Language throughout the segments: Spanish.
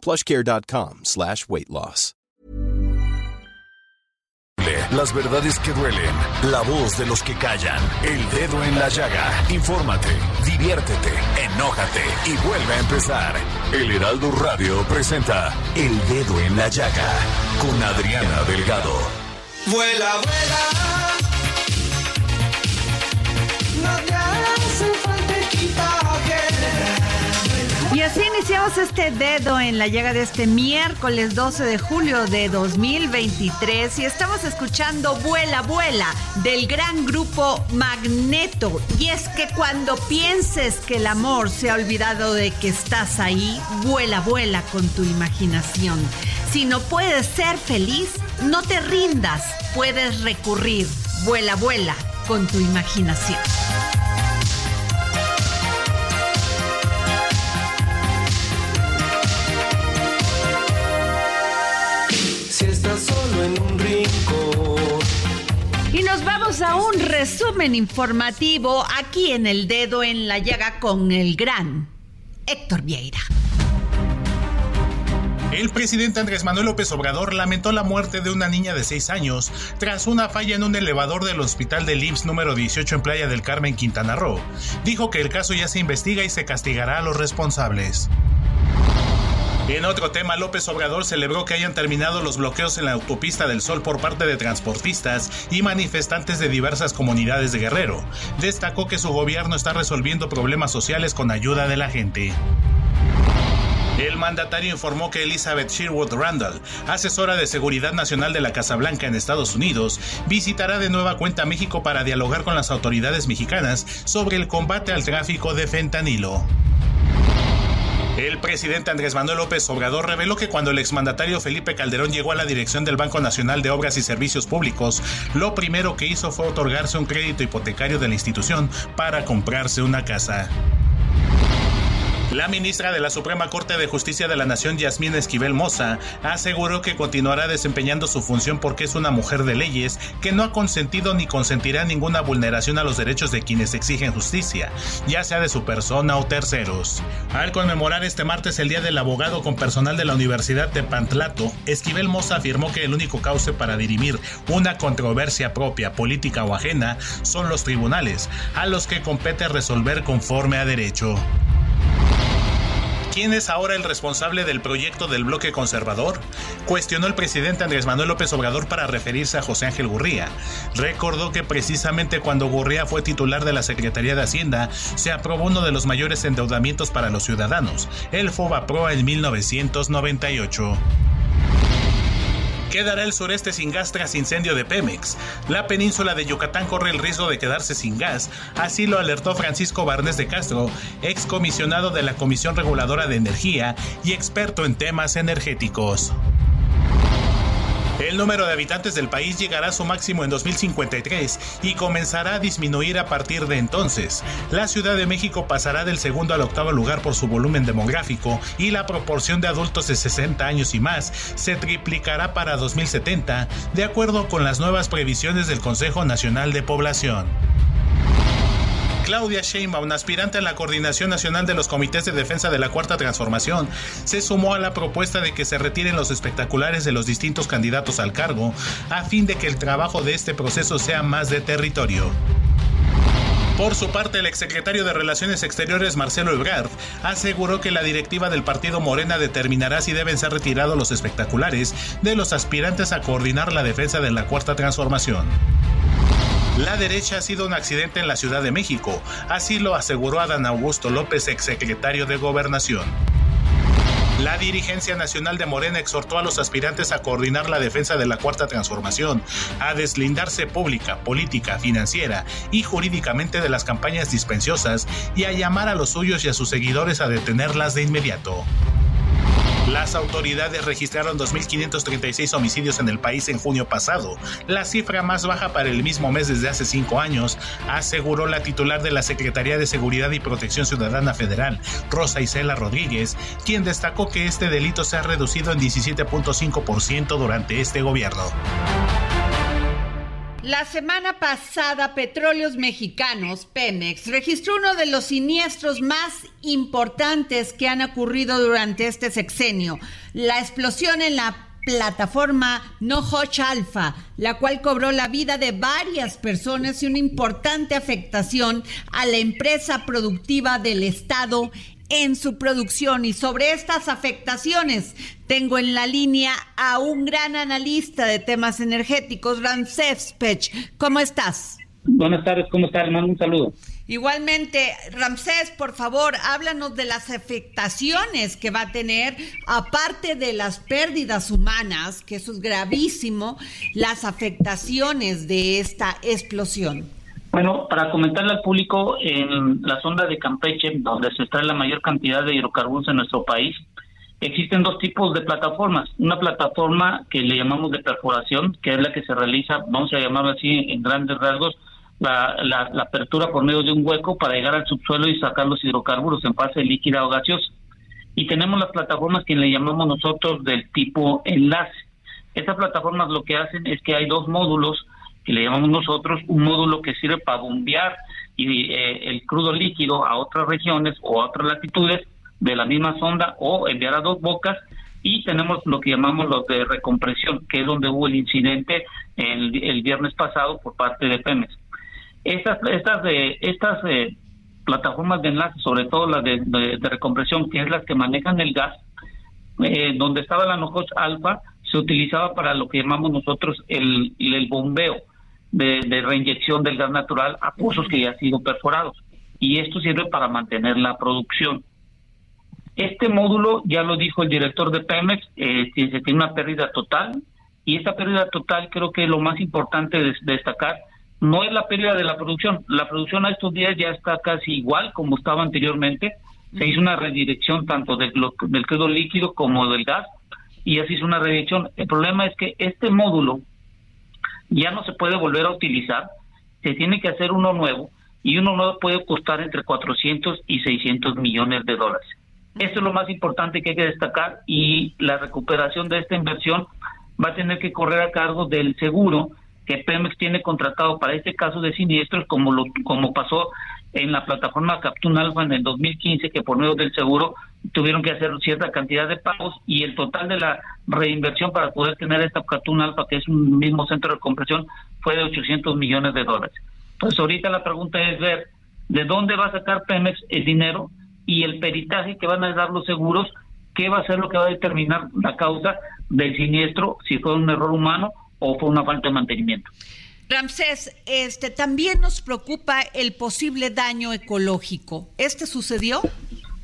plushcare.com slash weight loss. Las verdades que duelen, la voz de los que callan, el dedo en la llaga. Infórmate, diviértete, enójate y vuelve a empezar. El Heraldo Radio presenta El Dedo en la Llaga con Adriana Delgado. Vuela, vuela. Y así iniciamos este dedo en la llaga de este miércoles 12 de julio de 2023 y estamos escuchando Vuela, Vuela del gran grupo Magneto. Y es que cuando pienses que el amor se ha olvidado de que estás ahí, vuela, vuela con tu imaginación. Si no puedes ser feliz, no te rindas, puedes recurrir. Vuela, vuela con tu imaginación. Nos vamos a un resumen informativo aquí en el dedo en la llaga con el gran Héctor Vieira. El presidente Andrés Manuel López Obrador lamentó la muerte de una niña de 6 años tras una falla en un elevador del hospital del IMSS número 18 en Playa del Carmen, Quintana Roo. Dijo que el caso ya se investiga y se castigará a los responsables. En otro tema, López Obrador celebró que hayan terminado los bloqueos en la autopista del Sol por parte de transportistas y manifestantes de diversas comunidades de Guerrero. Destacó que su gobierno está resolviendo problemas sociales con ayuda de la gente. El mandatario informó que Elizabeth Sherwood Randall, asesora de seguridad nacional de la Casa Blanca en Estados Unidos, visitará de nueva cuenta México para dialogar con las autoridades mexicanas sobre el combate al tráfico de fentanilo. El presidente Andrés Manuel López Obrador reveló que cuando el exmandatario Felipe Calderón llegó a la dirección del Banco Nacional de Obras y Servicios Públicos, lo primero que hizo fue otorgarse un crédito hipotecario de la institución para comprarse una casa. La ministra de la Suprema Corte de Justicia de la Nación, Yasmín Esquivel Moza, aseguró que continuará desempeñando su función porque es una mujer de leyes que no ha consentido ni consentirá ninguna vulneración a los derechos de quienes exigen justicia, ya sea de su persona o terceros. Al conmemorar este martes el Día del Abogado con personal de la Universidad de Pantlato, Esquivel Moza afirmó que el único cauce para dirimir una controversia propia, política o ajena son los tribunales, a los que compete resolver conforme a derecho. ¿Quién es ahora el responsable del proyecto del bloque conservador? Cuestionó el presidente Andrés Manuel López Obrador para referirse a José Ángel Gurría. Recordó que precisamente cuando Gurría fue titular de la Secretaría de Hacienda, se aprobó uno de los mayores endeudamientos para los ciudadanos, el FOBAPROA en 1998. Quedará el sureste sin gas tras incendio de Pemex. La península de Yucatán corre el riesgo de quedarse sin gas, así lo alertó Francisco Barnes de Castro, excomisionado de la Comisión Reguladora de Energía y experto en temas energéticos. El número de habitantes del país llegará a su máximo en 2053 y comenzará a disminuir a partir de entonces. La Ciudad de México pasará del segundo al octavo lugar por su volumen demográfico y la proporción de adultos de 60 años y más se triplicará para 2070, de acuerdo con las nuevas previsiones del Consejo Nacional de Población. Claudia Sheinbaum, aspirante a la Coordinación Nacional de los Comités de Defensa de la Cuarta Transformación, se sumó a la propuesta de que se retiren los espectaculares de los distintos candidatos al cargo, a fin de que el trabajo de este proceso sea más de territorio. Por su parte, el exsecretario de Relaciones Exteriores, Marcelo Ebrard, aseguró que la directiva del partido Morena determinará si deben ser retirados los espectaculares de los aspirantes a coordinar la defensa de la Cuarta Transformación. La derecha ha sido un accidente en la Ciudad de México, así lo aseguró Adán Augusto López, exsecretario de Gobernación. La dirigencia nacional de Morena exhortó a los aspirantes a coordinar la defensa de la Cuarta Transformación, a deslindarse pública, política, financiera y jurídicamente de las campañas dispensiosas y a llamar a los suyos y a sus seguidores a detenerlas de inmediato. Las autoridades registraron 2.536 homicidios en el país en junio pasado, la cifra más baja para el mismo mes desde hace cinco años, aseguró la titular de la Secretaría de Seguridad y Protección Ciudadana Federal, Rosa Isela Rodríguez, quien destacó que este delito se ha reducido en 17.5% durante este gobierno. La semana pasada, Petróleos Mexicanos, Pemex, registró uno de los siniestros más importantes que han ocurrido durante este sexenio, la explosión en la plataforma Nohoch Alpha, la cual cobró la vida de varias personas y una importante afectación a la empresa productiva del Estado en su producción. Y sobre estas afectaciones, tengo en la línea a un gran analista de temas energéticos, Ramsés Pech. ¿Cómo estás? Buenas tardes, ¿cómo estás, hermano? Un saludo. Igualmente, Ramsés, por favor, háblanos de las afectaciones que va a tener, aparte de las pérdidas humanas, que eso es gravísimo, las afectaciones de esta explosión. Bueno, para comentarle al público, en la sonda de Campeche, donde se extrae la mayor cantidad de hidrocarburos en nuestro país, existen dos tipos de plataformas. Una plataforma que le llamamos de perforación, que es la que se realiza, vamos a llamarlo así en grandes rasgos, la, la, apertura por medio de un hueco para llegar al subsuelo y sacar los hidrocarburos en fase líquida o gaseosa. Y tenemos las plataformas que le llamamos nosotros del tipo enlace. Estas plataformas lo que hacen es que hay dos módulos que le llamamos nosotros un módulo que sirve para bombear y, eh, el crudo líquido a otras regiones o a otras latitudes de la misma sonda o enviar a dos bocas y tenemos lo que llamamos los de recompresión, que es donde hubo el incidente el, el viernes pasado por parte de Pemex. Estas, estas, de, estas eh, plataformas de enlace, sobre todo las de, recompresión, que es las que manejan el gas, eh, donde estaba la Nojos Alfa, se utilizaba para lo que llamamos nosotros el, el bombeo de, reinyección del gas natural a pozos que ya han sido perforados. Y esto sirve para mantener la producción. Este módulo, ya lo dijo el director de Pemex, eh, se tiene una pérdida total. Y esta pérdida total creo que lo más importante de, destacar no es la pérdida de la producción. La producción a estos días ya está casi igual como estaba anteriormente. Se hizo una redirección tanto del, del crudo líquido como del gas y así hizo una redirección. El problema es que este módulo ya no se puede volver a utilizar, se tiene que hacer uno nuevo y uno nuevo puede costar entre 400 y 600 millones de dólares. Esto es lo más importante que hay que destacar y la recuperación de esta inversión va a tener que correr a cargo del seguro que Pemex tiene contratado para este caso de siniestros, como lo como pasó en la plataforma Captun Alpha en el 2015, que por medio del seguro tuvieron que hacer cierta cantidad de pagos y el total de la reinversión para poder tener esta Captun Alpha, que es un mismo centro de compresión, fue de 800 millones de dólares. Entonces ahorita la pregunta es ver de dónde va a sacar Pemex el dinero y el peritaje que van a dar los seguros, qué va a ser lo que va a determinar la causa del siniestro, si fue un error humano o fue una falta de mantenimiento. Ramsés, este también nos preocupa el posible daño ecológico. ¿Este sucedió?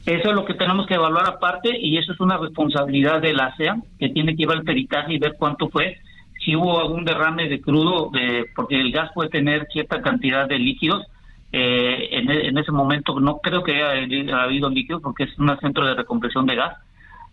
Eso es lo que tenemos que evaluar aparte y eso es una responsabilidad de la ASEA que tiene que llevar el peritaje y ver cuánto fue, si hubo algún derrame de crudo, de, porque el gas puede tener cierta cantidad de líquidos. Eh, en, en, ese momento no creo que haya, habido líquidos porque es un centro de recompresión de gas.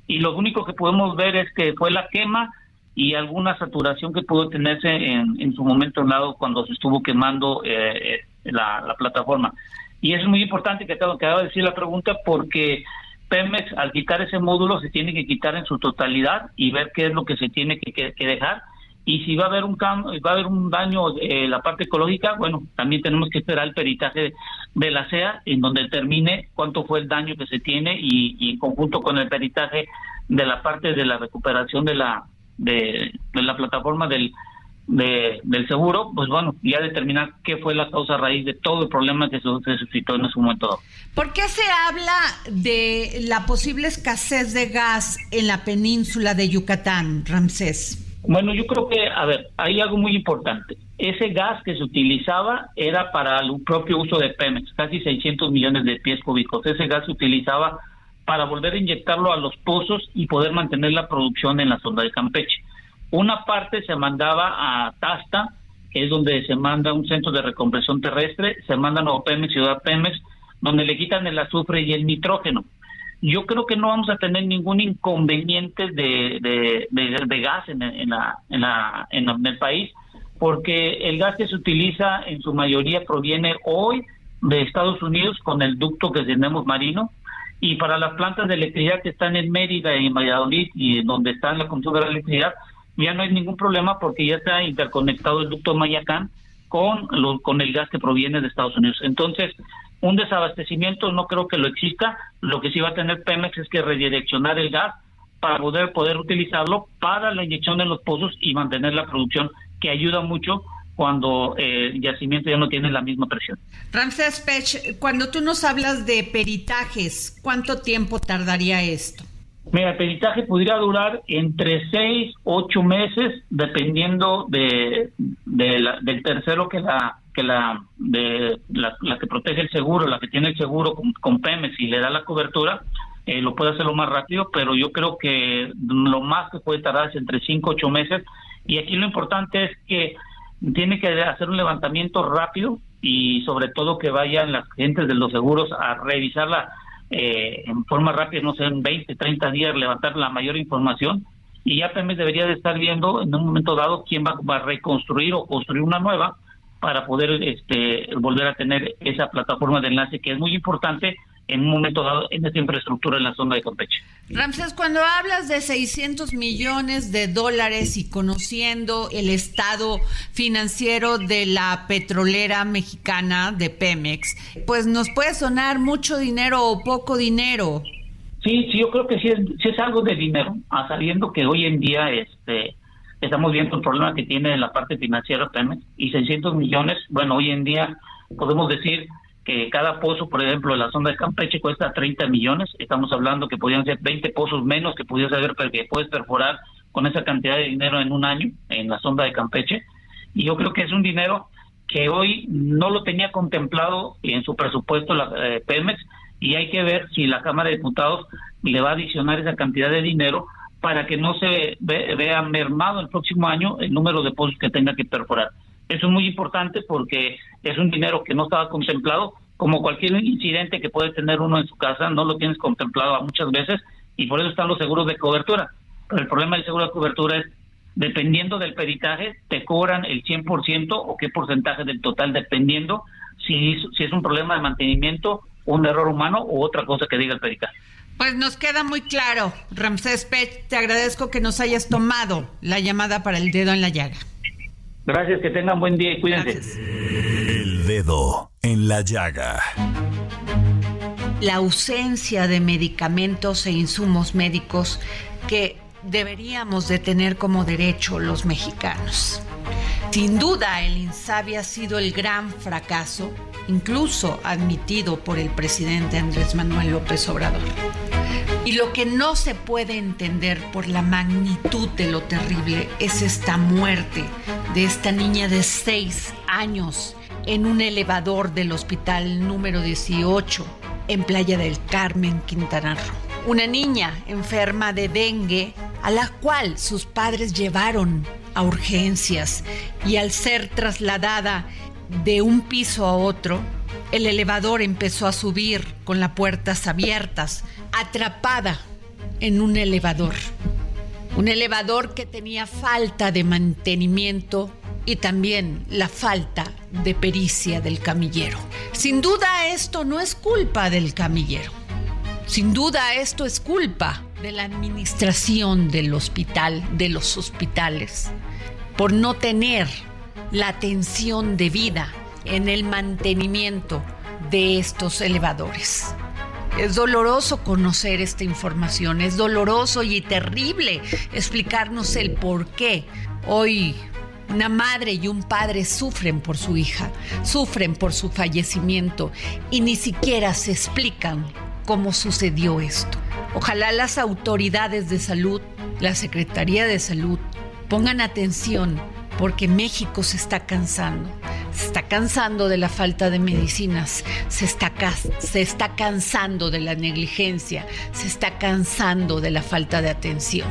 Y lo único que podemos ver es que fue la quema y alguna saturación que pudo tenerse en, en su momento lado cuando se estuvo quemando eh, eh, la, la, plataforma. Y es muy importante que tengo que decir la pregunta porque Pemex al quitar ese módulo se tiene que quitar en su totalidad y ver qué es lo que se tiene que, que, dejar y si va a haber un va a haber un daño en la parte ecológica bueno también tenemos que esperar el peritaje de la CEA en donde determine cuánto fue el daño que se tiene y, y en conjunto con el peritaje de la parte de la recuperación de la de, la plataforma del, del seguro, pues bueno, ya determinar qué fue la causa raíz de todo el problema que se, suscitó en ese momento. ¿Por qué se habla de la posible escasez de gas en la península de Yucatán, Ramsés? Bueno, yo creo que, a ver, hay algo muy importante. Ese gas que se utilizaba era para el propio uso de Pemex, casi 600 millones de pies cúbicos. Ese gas se utilizaba para volver a inyectarlo a los pozos y poder mantener la producción en la zona de Campeche. Una parte se mandaba a Tasta, que es donde se manda un centro de recompresión terrestre, se manda a Pemex, Ciudad Pemex, donde le quitan el azufre y el nitrógeno. yo creo que no vamos a tener ningún inconveniente de, de, gas en, la, en, la, en el país, porque el gas que se utiliza en su mayoría proviene hoy de Estados Unidos con el ducto que tenemos marino, y para las plantas de electricidad que están en Mérida y en Valladolid y donde está la consumo de la electricidad, ya no hay ningún problema porque ya está interconectado el ducto Mayacán con, con el gas que proviene de Estados Unidos. Entonces, un desabastecimiento no creo que lo exista. Lo que sí va a tener Pemex es que redireccionar el gas para poder, poder utilizarlo para la inyección en los pozos y mantener la producción, que ayuda mucho cuando eh, el yacimiento ya no tiene la misma presión. Ramsés Pech, cuando tú nos hablas de peritajes, ¿cuánto tiempo tardaría esto? Mira, el peritaje podría durar entre seis, ocho meses, dependiendo de, del tercero que la que la de la, que protege el seguro, la que tiene el seguro con, Pemex y le da la cobertura, eh, lo puede hacerlo más rápido, pero yo creo que lo más que puede tardar es entre cinco, ocho meses. Y aquí lo importante es que tiene que hacer un levantamiento rápido y sobre todo que vayan las gentes de los seguros a revisarla eh, en forma rápida, no sé, en 20, 30 días, levantar la mayor información. Y ya también debería de estar viendo en un momento dado quién va, a reconstruir o construir una nueva para poder este, volver a tener esa plataforma de enlace que es muy importante en un momento dado en esta infraestructura en la zona de Campeche. Ramses, cuando hablas de 600 millones de dólares y conociendo el estado financiero de la petrolera mexicana de Pemex, pues nos puede sonar mucho dinero o poco dinero. Sí, sí, yo creo que sí es, sí es algo de dinero, sabiendo que hoy en día este estamos viendo el problema que tiene la parte financiera Pemex y 600 millones, bueno, hoy en día podemos decir que cada pozo, por ejemplo, en la zona de Campeche cuesta 30 millones, estamos hablando que podrían ser 20 pozos menos que pudieras haber, que puedes perforar con esa cantidad de dinero en un año en la zona de Campeche, y yo creo que es un dinero que hoy no lo tenía contemplado en su presupuesto la eh, Pemex, y hay que ver si la Cámara de Diputados le va a adicionar esa cantidad de dinero para que no se vea mermado el próximo año el número de pozos que tenga que perforar. Eso es muy importante porque es un dinero que no estaba contemplado, como cualquier incidente que puede tener uno en su casa, no lo tienes contemplado muchas veces y por eso están los seguros de cobertura. Pero el problema del seguro de cobertura es, dependiendo del peritaje, te cobran el 100% o qué porcentaje del total, dependiendo si, si es un problema de mantenimiento, un error humano o otra cosa que diga el peritaje. Pues nos queda muy claro, Ramsés Pech, te agradezco que nos hayas tomado la llamada para el dedo en la llaga. Gracias, que tengan buen día y cuídense. El dedo en la llaga. La ausencia de medicamentos e insumos médicos que deberíamos de tener como derecho los mexicanos. Sin duda, el INSABI ha sido el gran fracaso, incluso admitido por el presidente Andrés Manuel López Obrador. Y lo que no se puede entender por la magnitud de lo terrible es esta muerte de esta niña de seis años en un elevador del hospital número 18 en Playa del Carmen, Quintana Roo. Una niña enferma de dengue a la cual sus padres llevaron a urgencias y al ser trasladada de un piso a otro, el elevador empezó a subir con las puertas abiertas, atrapada en un elevador. Un elevador que tenía falta de mantenimiento y también la falta de pericia del camillero. Sin duda esto no es culpa del camillero. Sin duda esto es culpa de la administración del hospital, de los hospitales, por no tener la atención debida en el mantenimiento de estos elevadores. Es doloroso conocer esta información, es doloroso y terrible explicarnos el por qué hoy una madre y un padre sufren por su hija, sufren por su fallecimiento y ni siquiera se explican cómo sucedió esto. Ojalá las autoridades de salud, la Secretaría de Salud, pongan atención porque México se está cansando. Se está cansando de la falta de medicinas, se está, se está cansando de la negligencia, se está cansando de la falta de atención.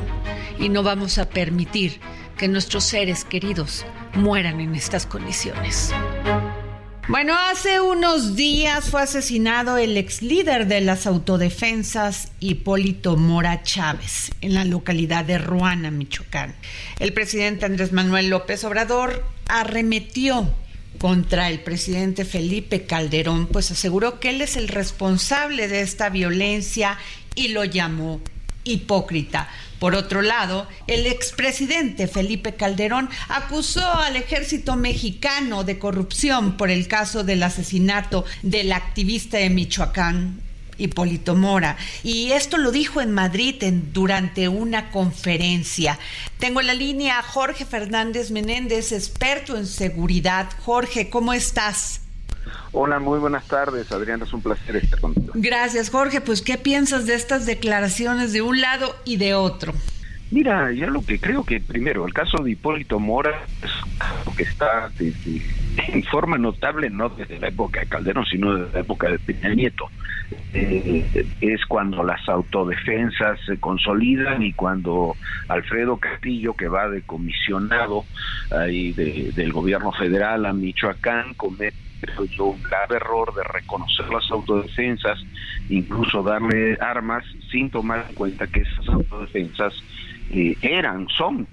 Y no vamos a permitir que nuestros seres queridos mueran en estas condiciones. Bueno, hace unos días fue asesinado el ex líder de las autodefensas, Hipólito Mora Chávez, en la localidad de Ruana, Michoacán. El presidente Andrés Manuel López Obrador arremetió contra el presidente Felipe Calderón, pues aseguró que él es el responsable de esta violencia y lo llamó hipócrita. Por otro lado, el expresidente Felipe Calderón acusó al ejército mexicano de corrupción por el caso del asesinato del activista de Michoacán, Hipólito Mora. Y esto lo dijo en Madrid durante una conferencia. Tengo en la línea a Jorge Fernández Menéndez, experto en seguridad. Jorge, ¿cómo estás? Hola, muy buenas tardes, Adriana, es un placer estar contigo. Gracias, Jorge. Pues, ¿qué piensas de estas declaraciones de un lado y de otro? Mira, ya lo que creo que primero, el caso de Hipólito Mora es que está en forma notable, no desde la época de Calderón, sino desde la época de Peña Nieto. Eh, es cuando las autodefensas se consolidan y cuando Alfredo Castillo, que va de comisionado ahí del gobierno federal a Michoacán, comete un grave error de reconocer las autodefensas, incluso darle armas sin tomar en cuenta que esas autodefensas eh, eran, son,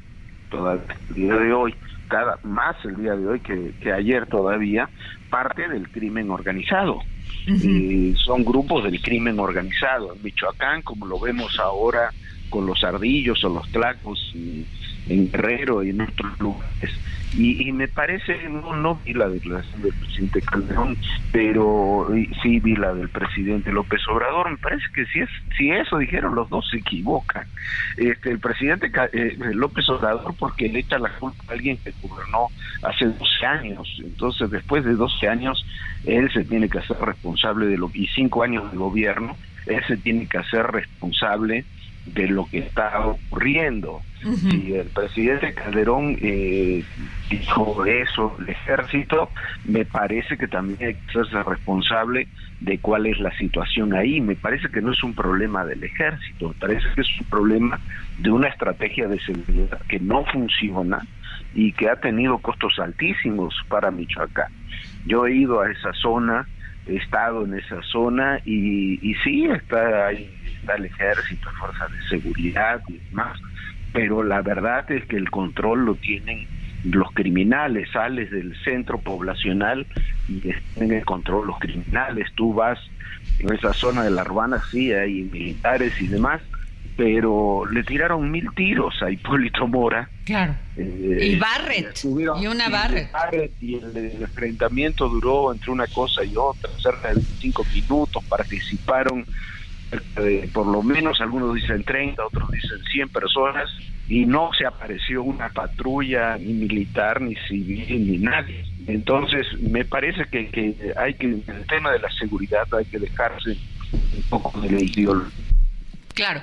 todavía de hoy, cada más el día de hoy que, que ayer todavía, parte del crimen organizado. Eh, son grupos del crimen organizado. En Michoacán, como lo vemos ahora con los ardillos o los tlacos, en Guerrero y en otros lugares. Y, me parece, no, no vi la declaración del presidente Calderón, pero sí vi la del presidente López Obrador. Me parece que si es si eso dijeron los dos se equivocan. Este, el presidente eh, López Obrador porque le echa la culpa a alguien que gobernó hace 12 años. Entonces, después de 12 años, él se tiene que hacer responsable de lo y cinco años de gobierno, él se tiene que hacer responsable de lo que está ocurriendo. Si el presidente Calderón eh, dijo eso, el ejército, me parece que también hay que ser responsable de cuál es la situación ahí. Me parece que no es un problema del ejército, me parece que es un problema de una estrategia de seguridad que no funciona y que ha tenido costos altísimos para Michoacán. Yo he ido a esa zona, he estado en esa zona y, y sí, está ahí está el ejército, fuerzas de seguridad y demás, pero la verdad es que el control lo tienen los criminales, sales del centro poblacional y tienen el control los criminales, tú vas en esa zona de la urbana, sí, hay militares y demás, pero le tiraron mil tiros a Hipólito Mora. Claro. Eh, y Barrett. y una Barrett. Y el, enfrentamiento duró entre una cosa y otra, cerca de cinco minutos, participaron por lo menos algunos dicen 30, otros dicen 100 personas, y no se apareció una patrulla ni militar, ni civil, ni nadie. Entonces, me parece que, que hay que, el tema de la seguridad, hay que dejarse un poco de la ideología. Claro.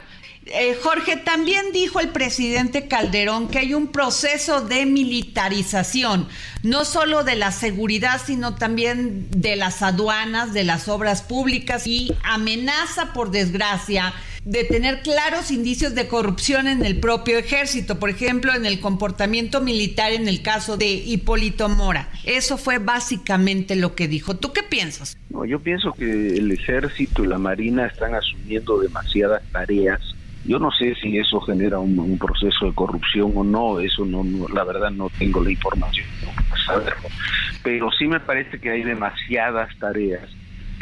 Eh, Jorge, también dijo el presidente Calderón que hay un proceso de militarización, no solo de la seguridad, sino también de las aduanas, de las obras públicas y amenaza, por desgracia, de tener claros indicios de corrupción en el propio ejército, por ejemplo, en el comportamiento militar en el caso de Hipólito Mora. Eso fue básicamente lo que dijo. ¿Tú qué piensas? No, yo pienso que el ejército y la marina están asumiendo demasiadas tareas yo no sé si eso genera un, proceso de corrupción o no, eso no, la verdad no tengo la información para saberlo, pero sí me parece que hay demasiadas tareas,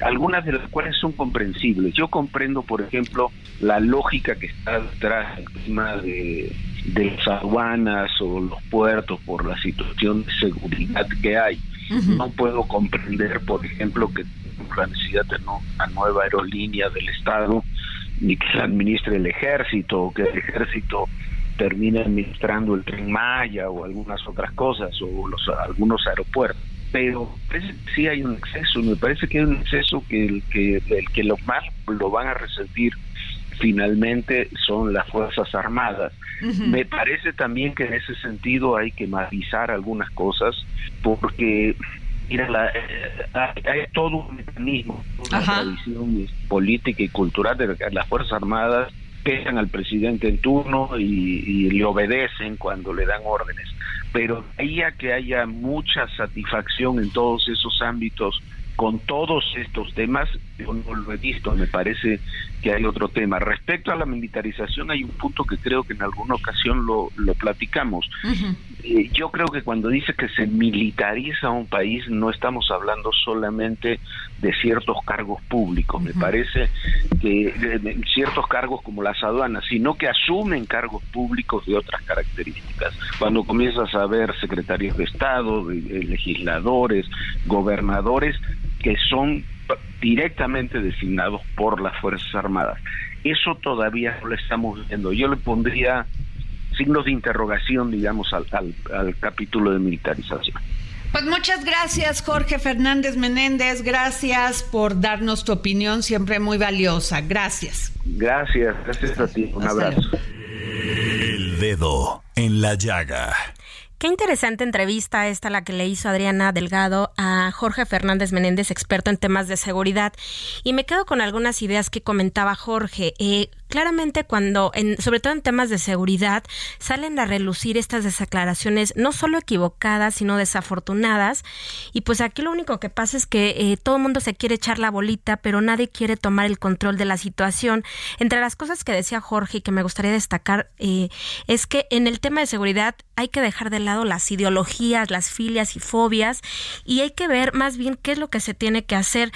algunas de las cuales son comprensibles. Yo comprendo, por ejemplo, la lógica que está detrás del tema de, de las aduanas o los puertos por la situación de seguridad que hay. No puedo comprender, por ejemplo, que la necesidad de una nueva aerolínea del Estado ni que se administre el ejército o que el ejército termine administrando el tren Maya o algunas otras cosas o los algunos aeropuertos. Pero sí hay un exceso me parece que hay un exceso que el que el que lo más lo van a resentir finalmente son las fuerzas armadas. Me parece también que en ese sentido hay que matizar algunas cosas porque Mira, la, eh, hay todo un mecanismo, una tradición política y cultural de las Fuerzas Armadas pegan al presidente en turno y, le obedecen cuando le dan órdenes. pero ahí a que haya mucha satisfacción en todos esos ámbitos con todos estos temas, yo no lo he visto, me parece que hay otro tema. Respecto a la militarización, hay un punto que creo que en alguna ocasión lo, lo platicamos. Eh, yo creo que cuando dice que se militariza un país, no estamos hablando solamente de ciertos cargos públicos, me parece que ciertos cargos como las aduanas, sino que asumen cargos públicos de otras características. Cuando comienzas a ver secretarios de Estado, legisladores, gobernadores, que son directamente designados por las Fuerzas Armadas. Eso todavía no lo estamos viendo. Yo le pondría signos de interrogación, digamos, al, al, capítulo de militarización. Pues muchas gracias, Jorge Fernández Menéndez. Gracias por darnos tu opinión, siempre muy valiosa. Gracias. Gracias, gracias a ti. Un abrazo. El dedo en la llaga. Qué interesante entrevista esta la que le hizo Adriana Delgado a Jorge Fernández Menéndez, experto en temas de seguridad. Y me quedo con algunas ideas que comentaba Jorge. Eh, claramente cuando, en, sobre todo en temas de seguridad, salen a relucir estas declaraciones no solo equivocadas, sino desafortunadas. Y pues aquí lo único que pasa es que eh, todo el mundo se quiere echar la bolita, pero nadie quiere tomar el control de la situación. Entre las cosas que decía Jorge y que me gustaría destacar eh, es que en el tema de seguridad hay que dejar de lado las ideologías, las filias y fobias y hay que ver más bien qué es lo que se tiene que hacer.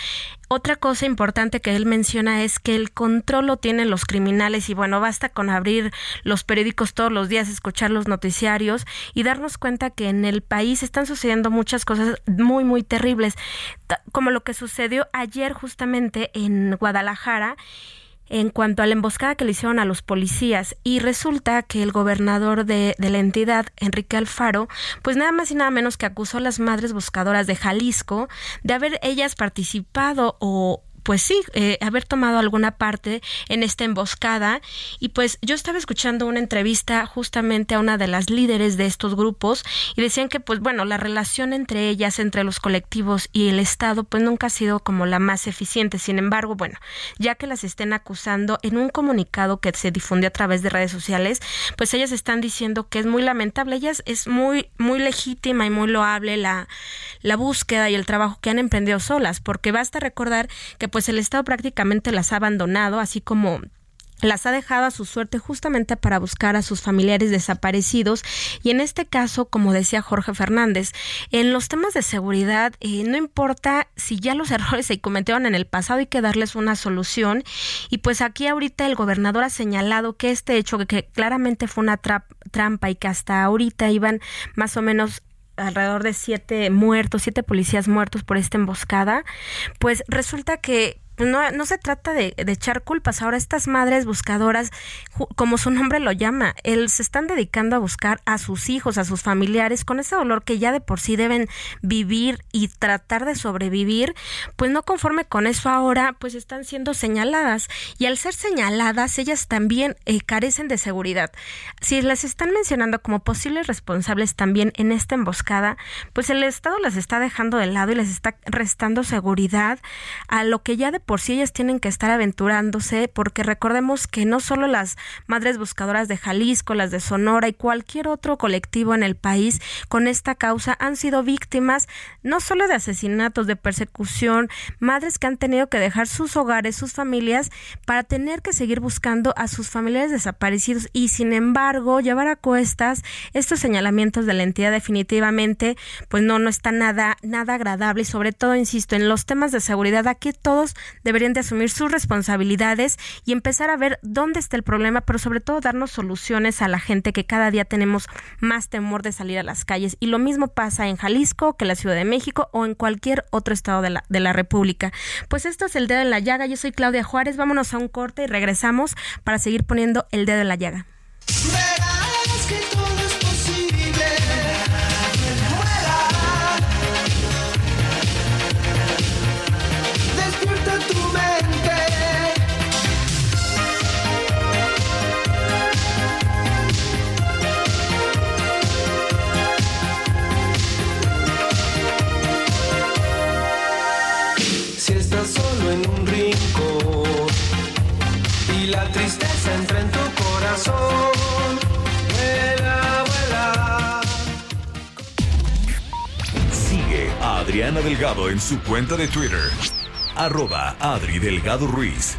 Otra cosa importante que él menciona es que el control lo tienen los criminales y bueno, basta con abrir los periódicos todos los días, escuchar los noticiarios y darnos cuenta que en el país están sucediendo muchas cosas muy, muy terribles, como lo que sucedió ayer justamente en Guadalajara en cuanto a la emboscada que le hicieron a los policías. Y resulta que el gobernador de, de, la entidad, Enrique Alfaro, pues nada más y nada menos que acusó a las madres buscadoras de Jalisco de haber ellas participado o pues sí, eh, haber tomado alguna parte en esta emboscada. Y pues yo estaba escuchando una entrevista justamente a una de las líderes de estos grupos y decían que pues bueno, la relación entre ellas, entre los colectivos y el Estado, pues nunca ha sido como la más eficiente. Sin embargo, bueno, ya que las estén acusando en un comunicado que se difundió a través de redes sociales, pues ellas están diciendo que es muy lamentable. Ellas es muy, muy legítima y muy loable la, la búsqueda y el trabajo que han emprendido solas, porque basta recordar que pues el Estado prácticamente las ha abandonado, así como las ha dejado a su suerte justamente para buscar a sus familiares desaparecidos. Y en este caso, como decía Jorge Fernández, en los temas de seguridad eh, no importa si ya los errores se cometieron en el pasado, hay que darles una solución. Y pues aquí ahorita el gobernador ha señalado que este hecho que claramente fue una trampa y que hasta ahorita iban más o menos alrededor de siete muertos, siete policías muertos por esta emboscada, pues resulta que no, no se trata de, echar culpas. Ahora estas madres buscadoras, como su nombre lo llama, él, se están dedicando a buscar a sus hijos, a sus familiares, con ese dolor que ya de por sí deben vivir y tratar de sobrevivir, pues no conforme con eso ahora, pues están siendo señaladas. Y al ser señaladas, ellas también eh, carecen de seguridad. Si las están mencionando como posibles responsables también en esta emboscada, pues el Estado las está dejando de lado y les está restando seguridad a lo que ya de por sí ellas tienen que estar aventurándose, porque recordemos que no solo las madres buscadoras de Jalisco, las de Sonora y cualquier otro colectivo en el país con esta causa han sido víctimas no solo de asesinatos, de persecución, madres que han tenido que dejar sus hogares, sus familias, para tener que seguir buscando a sus familiares desaparecidos y sin embargo llevar a cuestas estos señalamientos de la entidad definitivamente pues no no está nada nada agradable y sobre todo insisto en los temas de seguridad. Aquí todos deberían de asumir sus responsabilidades y empezar a ver dónde está el problema, pero sobre todo darnos soluciones a la gente que cada día tenemos más temor de salir a las calles. Y lo mismo pasa en Jalisco que en la Ciudad de México o en cualquier otro estado de la, de la República. Pues esto es el dedo en la llaga. Yo soy Claudia Juárez. Vámonos a un corte y regresamos para seguir poniendo el dedo en la llaga. Sigue a Adriana Delgado en su cuenta de Twitter. Arroba Adri Delgado Ruiz.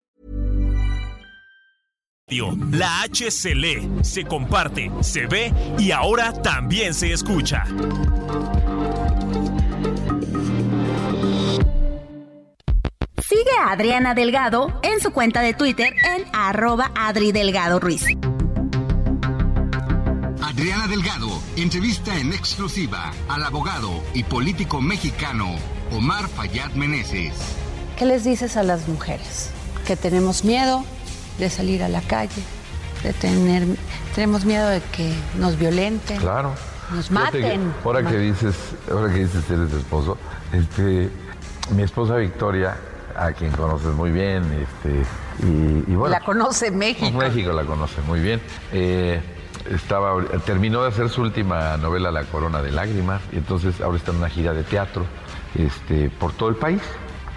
La H se lee, se comparte, se ve y ahora también se escucha. Sigue a Adriana Delgado en su cuenta de Twitter en arroba Adri Delgado Ruiz. Adriana Delgado entrevista en exclusiva al abogado y político mexicano Omar Fayad Meneses. ¿Qué les dices a las mujeres? Que tenemos miedo de salir a la calle, de tener, tenemos miedo de que nos violenten. Claro. Nos maten. ahora que dices, ahora que dices eres esposo, este, mi esposa Victoria, a quien conoces muy bien, este, y, bueno. La conoce México. México la conoce muy bien. Eh, estaba, terminó de hacer su última novela, La Corona de Lágrimas, y entonces ahora está en una gira de teatro este, por todo el país.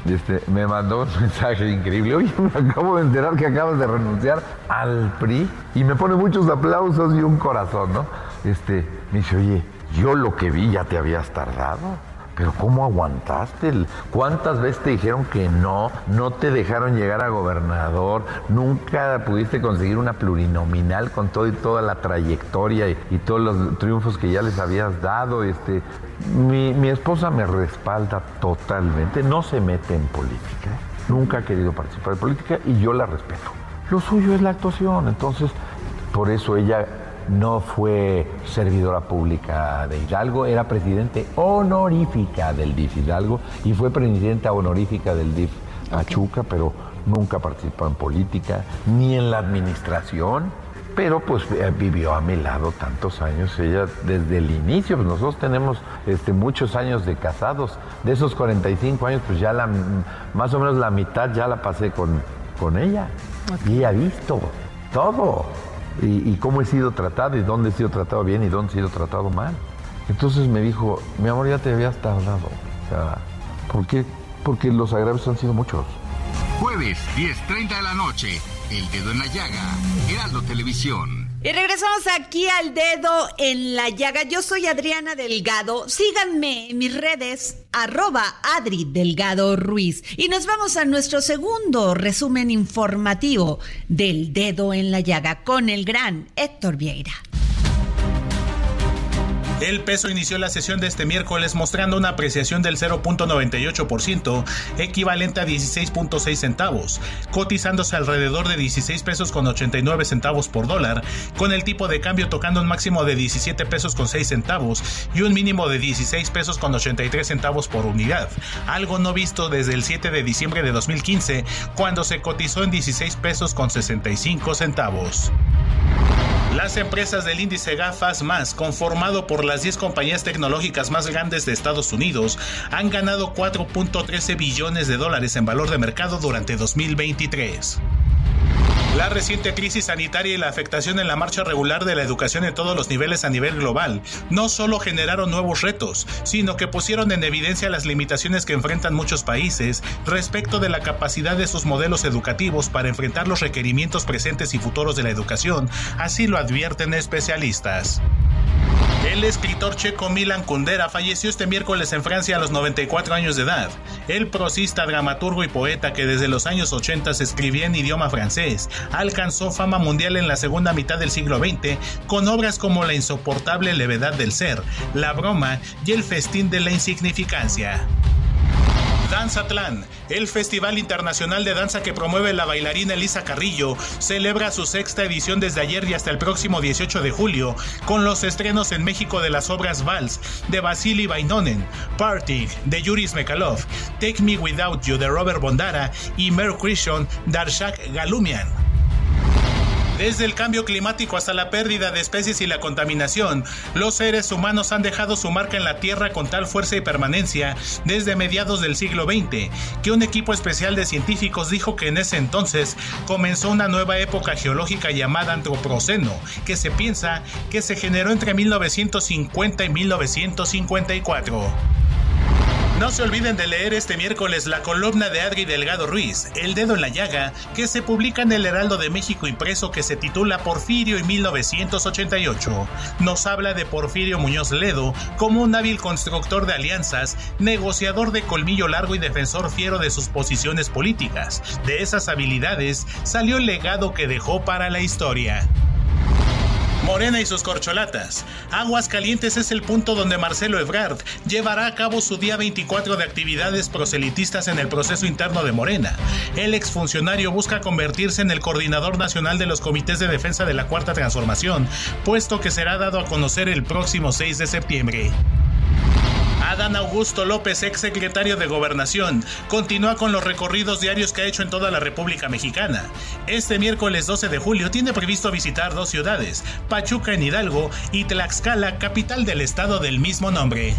Este, me mandó un mensaje increíble. Oye, me acabo de enterar que acabas de renunciar al PRI. Y me pone muchos aplausos y un corazón, ¿no? Este, me dice, oye, yo lo que vi ya te habías tardado. Pero ¿cómo aguantaste? ¿Cuántas veces te dijeron que no? No te dejaron llegar a gobernador. Nunca pudiste conseguir una plurinominal con todo y toda la trayectoria y, todos los triunfos que ya les habías dado. Este, mi, esposa me respalda totalmente. No se mete en política. Nunca ha querido participar en política y yo la respeto. Lo suyo es la actuación. Entonces, por eso ella no fue servidora pública de Hidalgo, era presidente honorífica del DIF Hidalgo y fue presidenta honorífica del DIF Achuca, pero nunca participó en política ni en la administración. Pero pues eh, vivió a mi lado tantos años, ella desde el inicio, pues nosotros tenemos este, muchos años de casados, de esos 45 años pues ya la, más o menos la mitad ya la pasé con, con ella. Y ella ha visto todo y, cómo he sido tratado y dónde he sido tratado bien y dónde he sido tratado mal. Entonces me dijo, mi amor, ya te habías tardado. O sea, ¿por qué? Porque los agravios han sido muchos. Jueves, 10.30 de la noche, El Dedo en la Llaga, Heraldo Televisión. Y regresamos aquí al dedo en la llaga. Yo soy Adriana Delgado. Síganme en mis redes, arroba Adri Delgado Ruiz. Y nos vamos a nuestro segundo resumen informativo del dedo en la llaga con el gran Héctor Vieira. El peso inició la sesión de este miércoles mostrando una apreciación del 0.98%, equivalente a 16.6 centavos, cotizándose alrededor de 16 pesos con 89 centavos por dólar, con el tipo de cambio tocando un máximo de 17 pesos con 6 centavos y un mínimo de 16 pesos con 83 centavos por unidad, algo no visto desde el 7 de diciembre de 2015, cuando se cotizó en 16 pesos con 65 centavos. Las empresas del índice GAFAS más, conformado por las 10 compañías tecnológicas más grandes de Estados Unidos, han ganado 4.13 billones de dólares en valor de mercado durante 2023. La reciente crisis sanitaria y la afectación en la marcha regular de la educación en todos los niveles a nivel global no solo generaron nuevos retos, sino que pusieron en evidencia las limitaciones que enfrentan muchos países respecto de la capacidad de sus modelos educativos para enfrentar los requerimientos presentes y futuros de la educación, así lo advierten especialistas. El escritor checo Milan Kundera falleció este miércoles en Francia a los 94 años de edad. El prosista, dramaturgo y poeta que desde los años 80 escribía en idioma francés, alcanzó fama mundial en la segunda mitad del siglo XX con obras como La insoportable levedad del ser, La broma y El festín de la insignificancia. Danzatlán, el festival internacional de danza que promueve la bailarina Elisa Carrillo, celebra su sexta edición desde ayer y hasta el próximo 18 de julio, con los estrenos en México de las obras Vals de Vasily Vainonen, Party de Yuris Mekalov, Take Me Without You de Robert Bondara y Mer Christian Darshak Galumian. Desde el cambio climático hasta la pérdida de especies y la contaminación, los seres humanos han dejado su marca en la Tierra con tal fuerza y permanencia desde mediados del siglo XX, que un equipo especial de científicos dijo que en ese entonces comenzó una nueva época geológica llamada Antropoceno, que se piensa que se generó entre 1950 y 1954. No se olviden de leer este miércoles la columna de Adri Delgado Ruiz, El Dedo en la Llaga, que se publica en el Heraldo de México impreso que se titula Porfirio y 1988. Nos habla de Porfirio Muñoz Ledo como un hábil constructor de alianzas, negociador de colmillo largo y defensor fiero de sus posiciones políticas. De esas habilidades salió el legado que dejó para la historia. Morena y sus corcholatas. Aguas Calientes es el punto donde Marcelo Ebrard llevará a cabo su día 24 de actividades proselitistas en el proceso interno de Morena. El exfuncionario busca convertirse en el coordinador nacional de los comités de defensa de la Cuarta Transformación, puesto que será dado a conocer el próximo 6 de septiembre. Adán Augusto López, ex secretario de Gobernación, continúa con los recorridos diarios que ha hecho en toda la República Mexicana. Este miércoles 12 de julio tiene previsto visitar dos ciudades, Pachuca en Hidalgo y Tlaxcala, capital del estado del mismo nombre.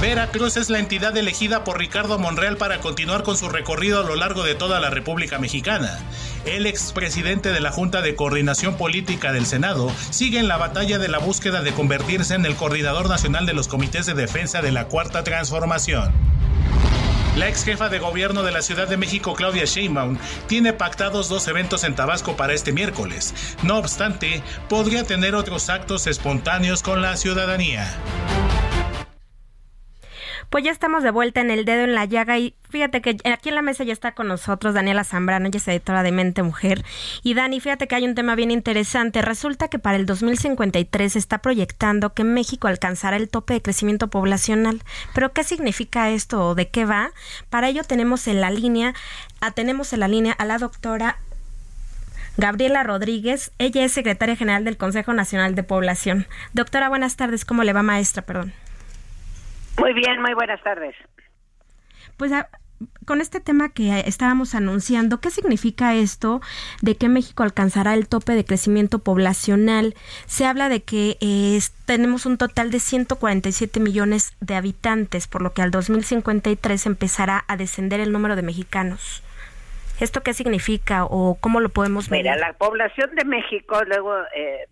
Veracruz es la entidad elegida por Ricardo Monreal para continuar con su recorrido a lo largo de toda la República Mexicana. El expresidente de la Junta de Coordinación Política del Senado sigue en la batalla de la búsqueda de convertirse en el coordinador nacional de los comités de defensa de la Cuarta Transformación. La ex jefa de gobierno de la Ciudad de México, Claudia Sheinbaum, tiene pactados dos eventos en Tabasco para este miércoles. No obstante, podría tener otros actos espontáneos con la ciudadanía. Pues ya estamos de vuelta en el dedo en la llaga y fíjate que aquí en la mesa ya está con nosotros Daniela Zambrano, ella es editora de Mente Mujer. Y Dani, fíjate que hay un tema bien interesante. Resulta que para el 2053 se está proyectando que México alcanzará el tope de crecimiento poblacional. ¿Pero qué significa esto o de qué va? Para ello tenemos en la línea, a, tenemos en la línea a la doctora Gabriela Rodríguez. Ella es secretaria general del Consejo Nacional de Población. Doctora, buenas tardes. ¿Cómo le va, maestra? Perdón. Muy bien, muy buenas tardes. Pues con este tema que estábamos anunciando, ¿qué significa esto de que México alcanzará el tope de crecimiento poblacional? Se habla de que tenemos un total de 147 millones de habitantes, por lo que al 2053 empezará a descender el número de mexicanos. ¿Esto qué significa o cómo lo podemos ver? Mira, la población de México, luego eh,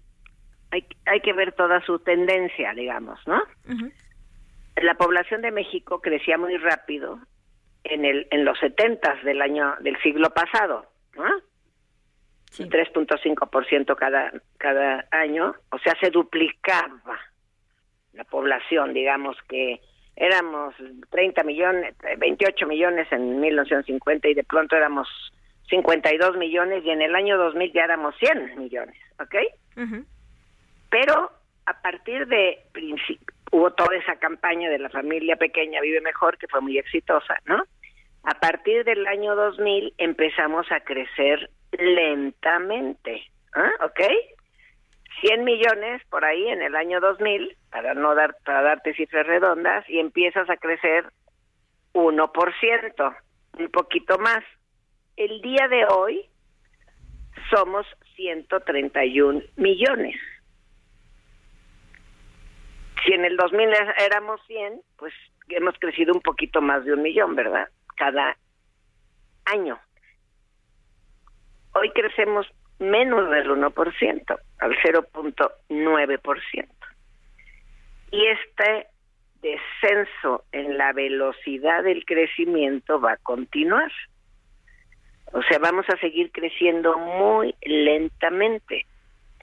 hay, hay que ver toda su tendencia, digamos, ¿no? La población de México crecía muy rápido en el en los setentas del año del siglo pasado, ¿no? Sí. 3.5% cada cada año, o sea, se duplicaba la población, digamos que éramos 30 millones, 28 millones en 1950 y de pronto éramos 52 millones y en el año 2000 ya éramos 100 millones, ¿ok? Pero a partir de hubo toda esa campaña de la familia pequeña vive mejor que fue muy exitosa, ¿no? A partir del año 2000 empezamos a crecer lentamente, ¿ah? ¿ok? 100 millones por ahí en el año 2000 para no dar para darte cifras redondas y empiezas a crecer 1%, un poquito más. El día de hoy somos 131 millones si en el 2000 éramos 100, pues hemos crecido un poquito más de un millón, ¿verdad? Cada año. Hoy crecemos menos del 1%, al 0.9%. Y este descenso en la velocidad del crecimiento va a continuar. O sea, vamos a seguir creciendo muy lentamente.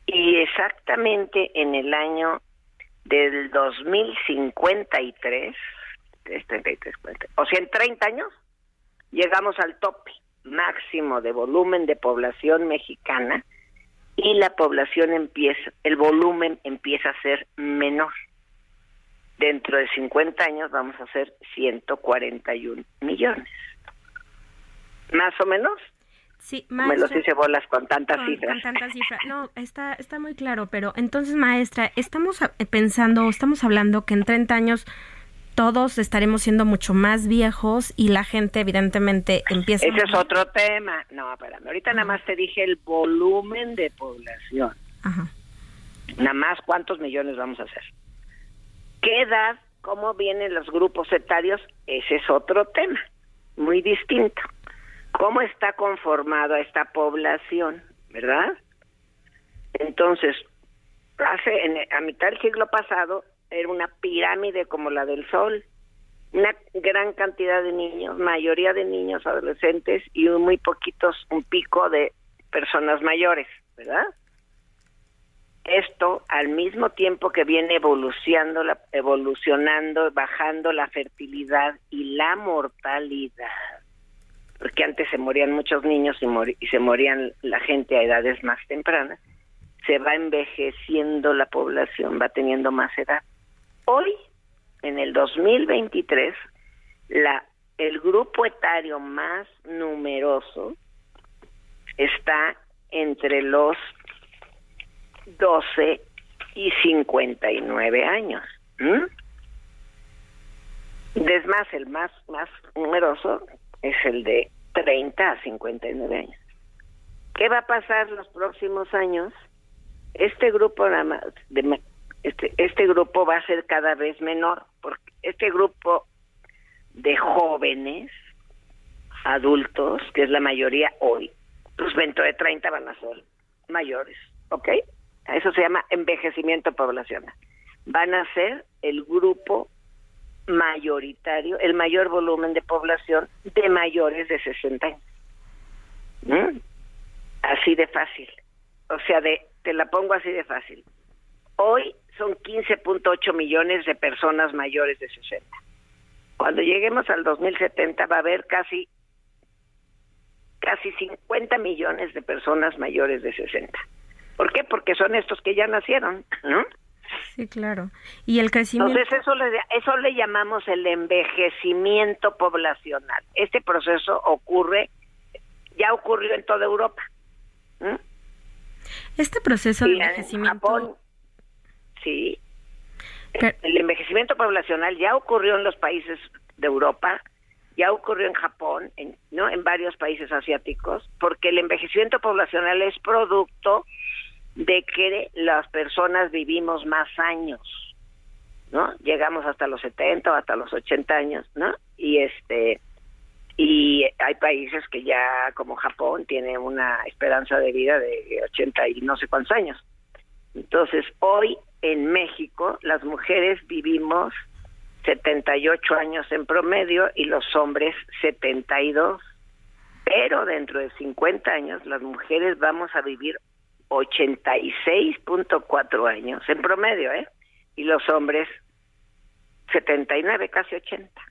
Y exactamente en el año del 2053, 33, o sea, en 30 años, llegamos al tope máximo de volumen de población mexicana y la población empieza, el volumen empieza a ser menor. Dentro de 50 años vamos a ser 141 millones. ¿Más o menos? Sí, Me los hice bolas con tantas cifras. Con tantas cifras. No, está, está muy claro, pero entonces, maestra, estamos pensando, estamos hablando que en 30 años todos estaremos siendo mucho más viejos y la gente evidentemente empieza... Ese es otro tema. No, espérame, ahorita nada más te dije el volumen de población. Ajá. Nada más cuántos millones vamos a hacer. ¿Qué edad? ¿Cómo vienen los grupos etarios? Ese es otro tema, muy distinto. ¿Cómo está conformado esta población? ¿Verdad? Entonces, hace a mitad del siglo pasado era una pirámide como la del Sol, una gran cantidad de niños, mayoría de niños adolescentes y muy poquitos, un pico de personas mayores, ¿verdad? Esto al mismo tiempo que viene evolucionando, evolucionando, bajando la fertilidad y la mortalidad, porque antes se morían muchos niños y, y se morían la gente a edades más tempranas, se va envejeciendo la población, va teniendo más edad. Hoy, en el 2023, la, el grupo etario más numeroso está entre los 12 y 59 años. Es más, el más, más numeroso es el de 30 a 59 años. ¿Qué va a pasar los próximos años? Este grupo de, este, este grupo va a ser cada vez menor, porque este grupo de jóvenes, adultos, que es la mayoría hoy, pues dentro de 30 van a ser mayores, ¿ok? Eso se llama envejecimiento poblacional. Van a ser el grupo mayoritario, el mayor volumen de población de mayores de 60 años. ¿Mm? Así de fácil. O sea, de, te la pongo así de fácil. Hoy son 15.8 millones de personas mayores de 60. Cuando lleguemos al 2070 va a haber casi casi 50 millones de personas mayores de 60. ¿Por qué? Porque son estos que ya nacieron, ¿no? Sí, claro. Y el crecimiento. Entonces eso le, eso le llamamos el envejecimiento poblacional. Este proceso ocurre, ya ocurrió en toda Europa. Este proceso de envejecimiento. Sí. El envejecimiento poblacional ya ocurrió en los países de Europa, ya ocurrió en Japón, en, ¿no? En varios países asiáticos, porque el envejecimiento poblacional es producto de que las personas vivimos más años, ¿no? Llegamos hasta los 70 o hasta los 80 años, ¿no? Y este y hay países que ya como Japón tiene una esperanza de vida de 80 y no sé cuántos años. Entonces, hoy en México las mujeres vivimos 78 años en promedio y los hombres 72. Pero dentro de 50 años las mujeres vamos a vivir 86.4 años en promedio, ¿eh? Y los hombres 79, casi 80.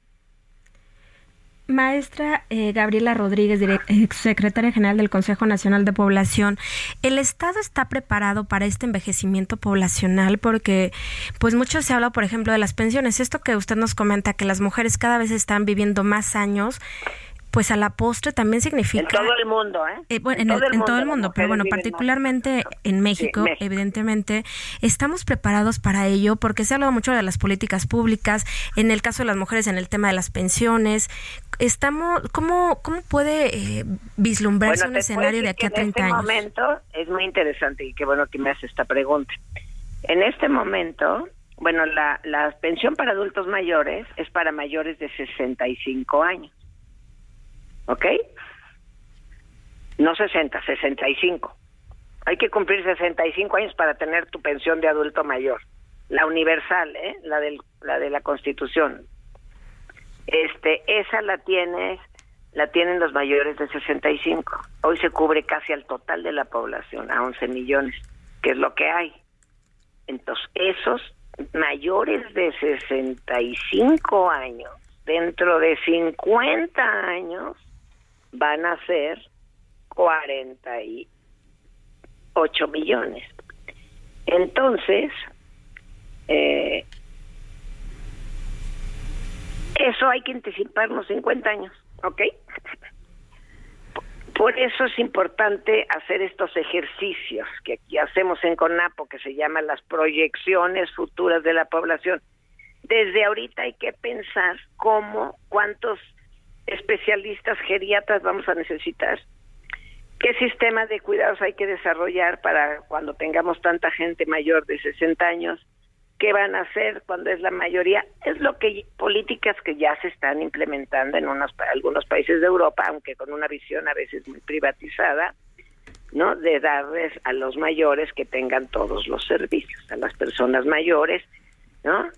Maestra eh, Gabriela Rodríguez, secretaria general del Consejo Nacional de Población, ¿el Estado está preparado para este envejecimiento poblacional? Porque, pues mucho se habla, por ejemplo, de las pensiones. Esto que usted nos comenta, que las mujeres cada vez están viviendo más años, pues a la postre también significa... En todo el mundo, ¿eh? eh bueno, en, todo, el, mundo, pero bueno, particularmente en México, evidentemente, estamos preparados para ello porque se ha hablado mucho de las políticas públicas, en el caso de las mujeres, en el tema de las pensiones. Estamos, ¿Cómo, cómo puede eh, vislumbrarse un escenario de aquí a 30 años? En este momento es muy interesante y qué bueno que me hace esta pregunta. En este momento, bueno, la, la pensión para adultos mayores es para mayores de 65 años. ¿Ok? No 60, 65. Hay que cumplir 65 años para tener tu pensión de adulto mayor. La universal, ¿eh? La, del, la de la Constitución. Este, esa la tienes, la tienen los mayores de 65. Hoy se cubre casi al total de la población, a 11 millones, que es lo que hay. Entonces, esos mayores de 65 años, dentro de 50 años, van a ser 48 millones. Entonces, eh, eso hay que anticiparnos 50 años, ¿ok? Por eso es importante hacer estos ejercicios que aquí hacemos en CONAPO, que se llaman las proyecciones futuras de la población. Desde ahorita hay que pensar cómo, cuántos especialistas geriatras vamos a necesitar, qué sistema de cuidados hay que desarrollar para cuando tengamos tanta gente mayor de 60 años, qué van a hacer cuando es la mayoría. Es lo que políticas que ya se están implementando en unos, algunos países de Europa, aunque con una visión a veces muy privatizada, ¿no? De darles a los mayores que tengan todos los servicios, a las personas mayores, ¿no?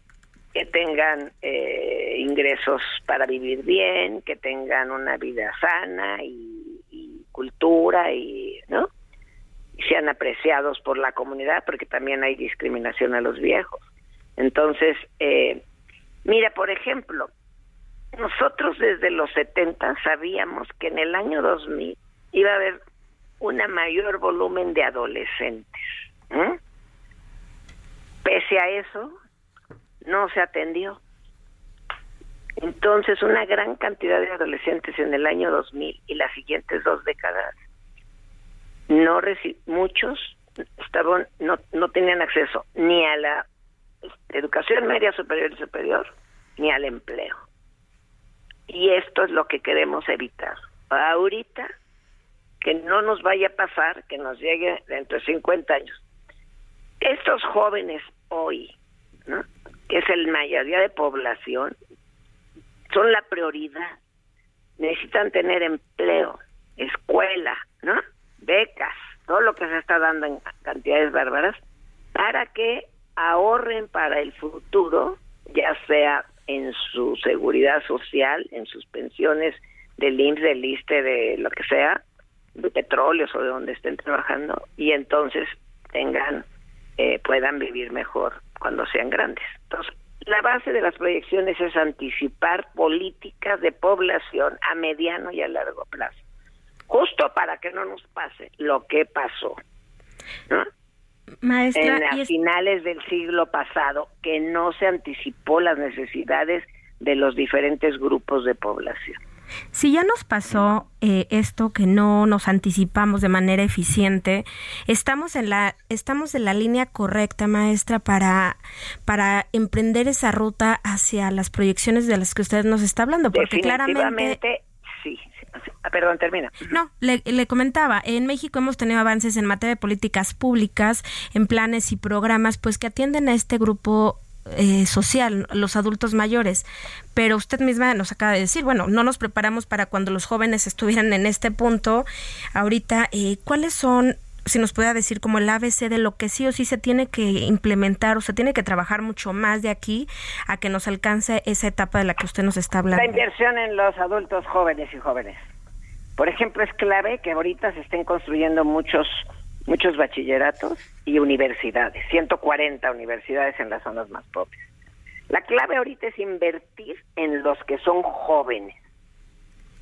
Que tengan eh, ingresos para vivir bien, que tengan una vida sana y, cultura y, ¿no? sean apreciados por la comunidad, porque también hay discriminación a los viejos. Entonces, eh, mira, por ejemplo, nosotros desde los 70 sabíamos que en el año 2000 iba a haber una mayor volumen de adolescentes. Pese a eso, no se atendió. Entonces, una gran cantidad de adolescentes en el año 2000 y las siguientes dos décadas no muchos estaban no, no tenían acceso ni a la educación media superior y superior ni al empleo y esto es lo que queremos evitar ahorita que no nos vaya a pasar que nos llegue dentro de 50 años estos jóvenes hoy ¿no? Que es el mayoría de población son la prioridad necesitan tener empleo escuela no becas, todo lo que se está dando en cantidades bárbaras, para que ahorren para el futuro, ya sea en su seguridad social, en sus pensiones del IMSS, del ISTE, de lo que sea, de petróleos o de donde estén trabajando, y entonces tengan, eh, puedan vivir mejor cuando sean grandes. Entonces, la base de las proyecciones es anticipar políticas de población a mediano y a largo plazo justo para que no nos pase lo que pasó. ¿no? Maestra, en las finales del siglo pasado, que no se anticipó las necesidades de los diferentes grupos de población. Si ya nos pasó eh, esto que no nos anticipamos de manera eficiente, estamos en la estamos en la línea correcta, maestra, para para emprender esa ruta hacia las proyecciones de las que usted nos está hablando, porque claramente sí, Ah, perdón, termina. No, le, comentaba, en México hemos tenido avances en materia de políticas públicas, en planes y programas, pues que atienden a este grupo eh, social, los adultos mayores. Pero usted misma nos acaba de decir, bueno, no nos preparamos para cuando los jóvenes estuvieran en este punto. Ahorita, eh, ¿cuáles son si nos pueda decir como el ABC de lo que sí o sí se tiene que implementar o se tiene que trabajar mucho más de aquí a que nos alcance esa etapa de la que usted nos está hablando. La inversión en los adultos jóvenes y jóvenes. Por ejemplo, es clave que ahorita se estén construyendo muchos muchos bachilleratos y universidades, 140 universidades en las zonas más pobres. La clave ahorita es invertir en los que son jóvenes.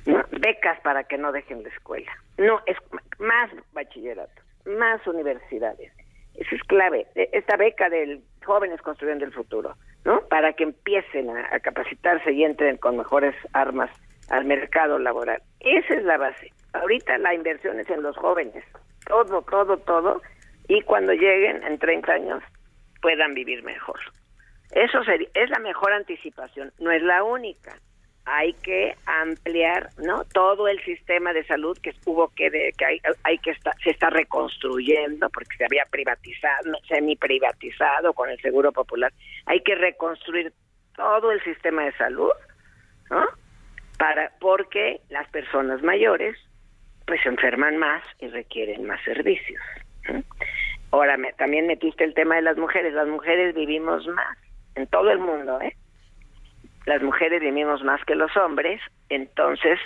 Becas para que no dejen la escuela. No, es más bachilleratos, más universidades. Eso es clave. E, esta beca del jóvenes construyendo el futuro, ¿no? Para que empiecen a capacitarse y entren con mejores armas al mercado laboral. Esa es la base. Ahorita la inversión es en los jóvenes, todo, todo, todo, y cuando lleguen en 30 años puedan vivir mejor. Eso sería, es la mejor anticipación, no es la única. Hay que ampliar, ¿no? Todo el sistema de salud que hubo que, de, que hay, hay que estar, se está reconstruyendo porque se había privatizado, semi privatizado con el Seguro Popular. Hay que reconstruir todo el sistema de salud, ¿no? para porque las personas mayores pues se enferman más y requieren más servicios. Ahora me, también metiste el tema de las mujeres. Las mujeres vivimos más en todo el mundo, ¿eh? Las mujeres vivimos más que los hombres, entonces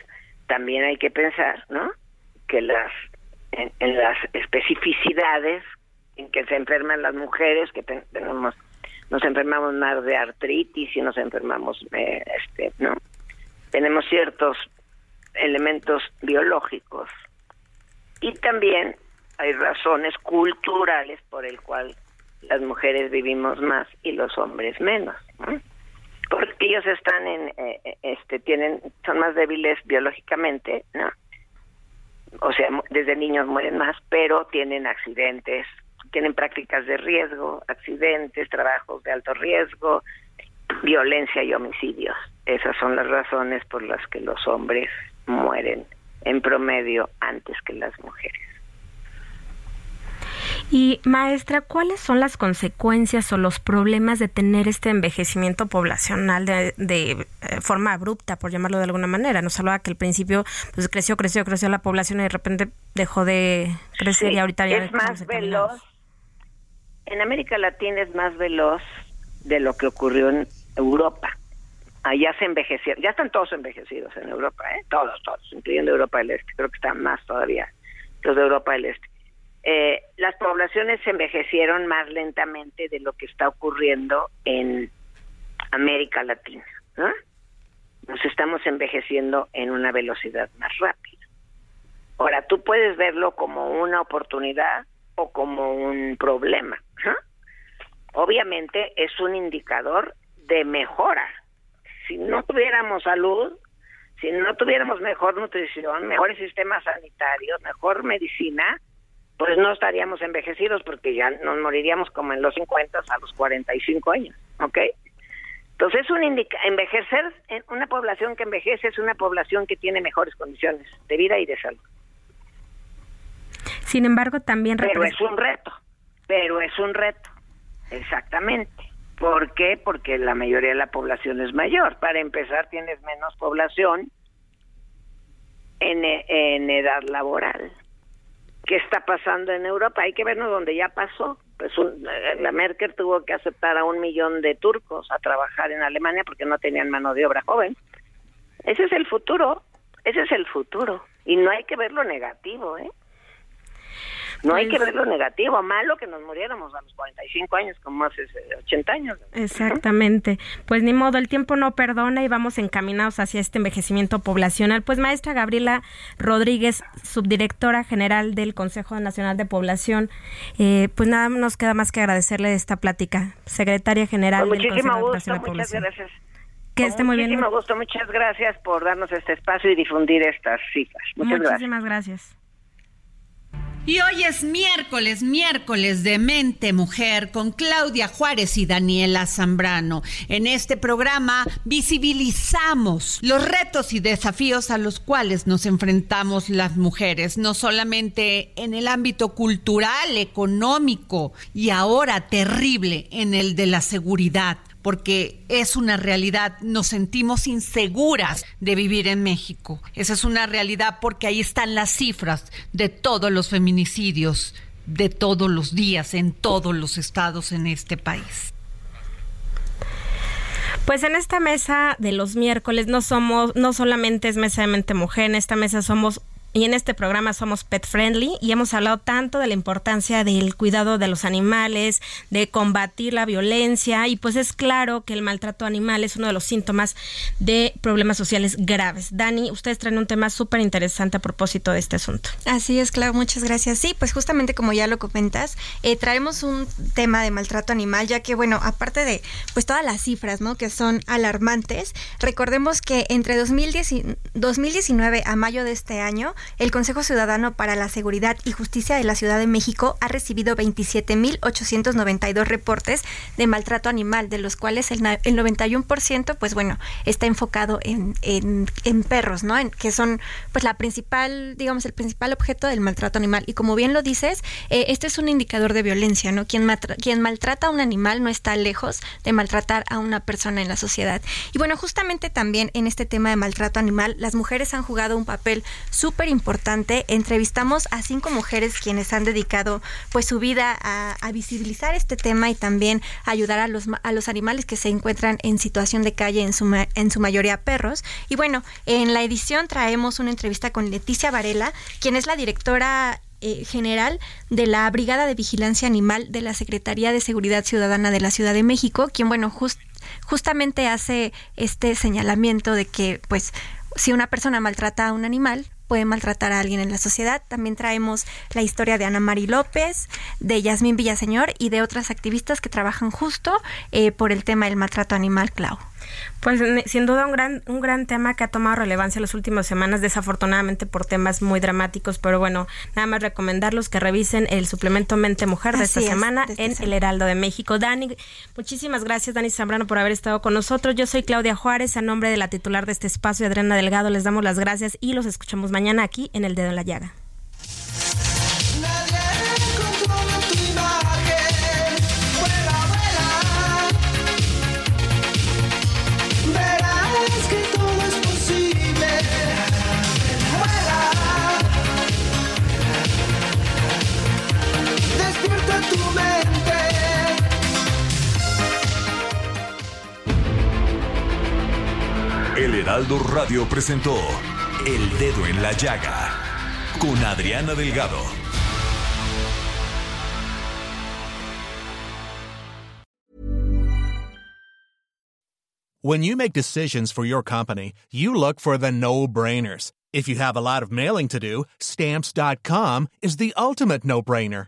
también hay que pensar, ¿no? Que las en, las especificidades en que se enferman las mujeres, que tenemos nos enfermamos más de artritis y nos enfermamos, eh, este, ¿no? Tenemos ciertos elementos biológicos y también hay razones culturales por el cual las mujeres vivimos más y los hombres menos, porque ellos están en, eh, eh, este, tienen, son más débiles biológicamente, ¿no? O sea, desde niños mueren más, pero tienen accidentes, tienen prácticas de riesgo, accidentes, trabajos de alto riesgo, violencia y homicidios. Esas son las razones por las que los hombres mueren en promedio antes que las mujeres. Y maestra, ¿cuáles son las consecuencias o los problemas de tener este envejecimiento poblacional de, eh, forma abrupta, por llamarlo de alguna manera? Nos hablaba que al principio pues creció, creció, creció la población y de repente dejó de crecer y ahorita ya es más veloz. En América Latina es más veloz de lo que ocurrió en Europa. Allá se envejecieron, ya están todos envejecidos en Europa, ¿eh? todos, todos, incluyendo Europa del Este, creo que están más todavía los de Europa del Este eh, las poblaciones se envejecieron más lentamente de lo que está ocurriendo en América Latina. Nos estamos envejeciendo en una velocidad más rápida. Ahora, tú puedes verlo como una oportunidad o como un problema. Obviamente es un indicador de mejora. Si no tuviéramos salud, si no tuviéramos mejor nutrición, mejores sistemas sanitarios, mejor medicina, pues no estaríamos envejecidos porque ya nos moriríamos como en los 50 a los 45 años, ¿ok? Entonces, un envejecer, en una población que envejece es una población que tiene mejores condiciones de vida y de salud. Sin embargo, también... Pero es un reto, pero es un reto, exactamente. ¿Por qué? Porque la mayoría de la población es mayor. Para empezar, tienes menos población en, en edad laboral qué está pasando en Europa. Hay que vernos donde ya pasó. Pues eh, la Merkel tuvo que aceptar a un millón de turcos a trabajar en Alemania porque no tenían mano de obra joven. Ese es el futuro, ese es el futuro. Y no hay que verlo negativo, ¿eh? No hay que pues ver lo negativo, malo que nos muriéramos a los 45 años como hace 80 años. Exactamente. Pues ni modo, el tiempo no perdona y vamos encaminados hacia este envejecimiento poblacional. Pues maestra Gabriela Rodríguez, subdirectora general del Consejo Nacional de Población, eh, pues nada nos queda más que agradecerle esta plática. Secretaria General del Consejo de Población de Población. Gracias. Que esté muy bien. Muchísimo gusto, muchas gracias por darnos este espacio y difundir estas cifras. Muchas Muchísimas gracias. Y hoy es miércoles, miércoles de Mente Mujer con Claudia Juárez y Daniela Zambrano. En este programa visibilizamos los retos y desafíos a los cuales nos enfrentamos las mujeres, no solamente en el ámbito cultural, económico y ahora terrible en el de la seguridad porque es una realidad, nos sentimos inseguras de vivir en México. Esa es una realidad porque ahí están las cifras de todos los feminicidios de todos los días en todos los estados en este país. Pues en esta mesa de los miércoles no somos, no solamente es mesa de mente mujer, en esta mesa somos y en este programa somos pet friendly y hemos hablado tanto de la importancia del cuidado de los animales, de combatir la violencia y pues es claro que el maltrato animal es uno de los síntomas de problemas sociales graves. Dani, ustedes traen un tema súper interesante a propósito de este asunto. Así es, claro, muchas gracias. Sí, pues justamente como ya lo comentas, eh, traemos un tema de maltrato animal, ya que bueno, aparte de pues todas las cifras, ¿no? Que son alarmantes, recordemos que entre 2010 y 2019 a mayo de este año, el Consejo Ciudadano para la Seguridad y Justicia de la Ciudad de México ha recibido 27.892 reportes de maltrato animal, de los cuales el, 91%, pues bueno, está enfocado en, en, perros, ¿no? En, que son, pues la principal, digamos, el principal objeto del maltrato animal. Y como bien lo dices, eh, este es un indicador de violencia, ¿no? Quien, quien maltrata a un animal no está lejos de maltratar a una persona en la sociedad. Y bueno, justamente también en este tema de maltrato animal, las mujeres han jugado un papel súper importante. Entrevistamos a cinco mujeres quienes han dedicado pues su vida a, visibilizar este tema y también ayudar a los, a los animales que se encuentran en situación de calle, en su, en su mayoría perros. Y bueno, en la edición traemos una entrevista con Leticia Varela, quien es la directora eh, general de la Brigada de Vigilancia Animal de la Secretaría de Seguridad Ciudadana de la Ciudad de México, quien, bueno, justamente hace este señalamiento de que, pues, si una persona maltrata a un animal, puede maltratar a alguien en la sociedad. También traemos la historia de Ana Mari López, de Yasmín Villaseñor y de otras activistas que trabajan justo eh, por el tema del maltrato animal, Clau. Pues sin duda un gran, un gran tema que ha tomado relevancia en las últimas semanas, desafortunadamente por temas muy dramáticos, pero bueno, nada más recomendarlos que revisen el suplemento Mente Mujer de esta semana en El Heraldo de México. Dani, muchísimas gracias Dani Zambrano por haber estado con nosotros. Yo soy Claudia Juárez, a nombre de la titular de este espacio, Adriana Delgado, les damos las gracias y los escuchamos mañana aquí en El Dedo en la Llaga. Heraldo Radio presentó El Dedo en la Llaga con Adriana Delgado. When you make decisions for your company, you look for the no-brainers. If you have a lot of mailing to do, stamps.com is the ultimate no-brainer.